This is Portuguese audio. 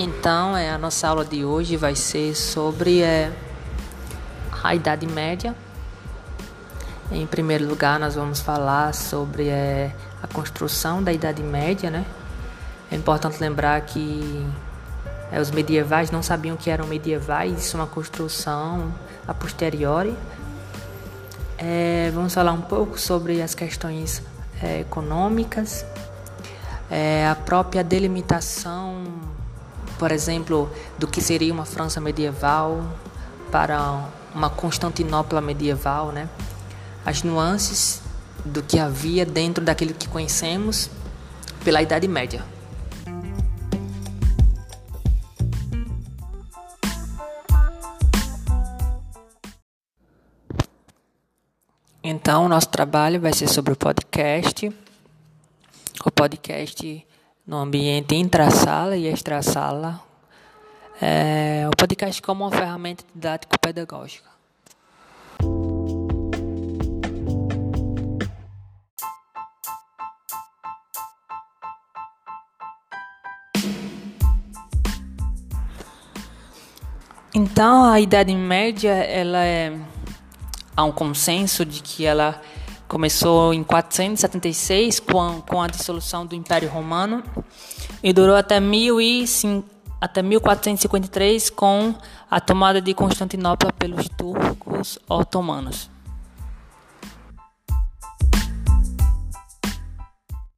Então, é, a nossa aula de hoje vai ser sobre é, a Idade Média. Em primeiro lugar, nós vamos falar sobre é, a construção da Idade Média, né? É importante lembrar que é, os medievais não sabiam que eram medievais, isso é uma construção a posteriori. É, vamos falar um pouco sobre as questões é, econômicas, é, a própria delimitação, por exemplo, do que seria uma França medieval para uma Constantinopla medieval, né? As nuances do que havia dentro daquilo que conhecemos pela Idade Média. Então, nosso trabalho vai ser sobre o podcast. O podcast no ambiente intra-sala e extra-sala. É, o podcast como uma ferramenta didático-pedagógica. Então, a Idade Média, ela é há um consenso de que ela começou em 476 com a, com a dissolução do Império Romano e durou até, até 1453 com a tomada de Constantinopla pelos turcos otomanos.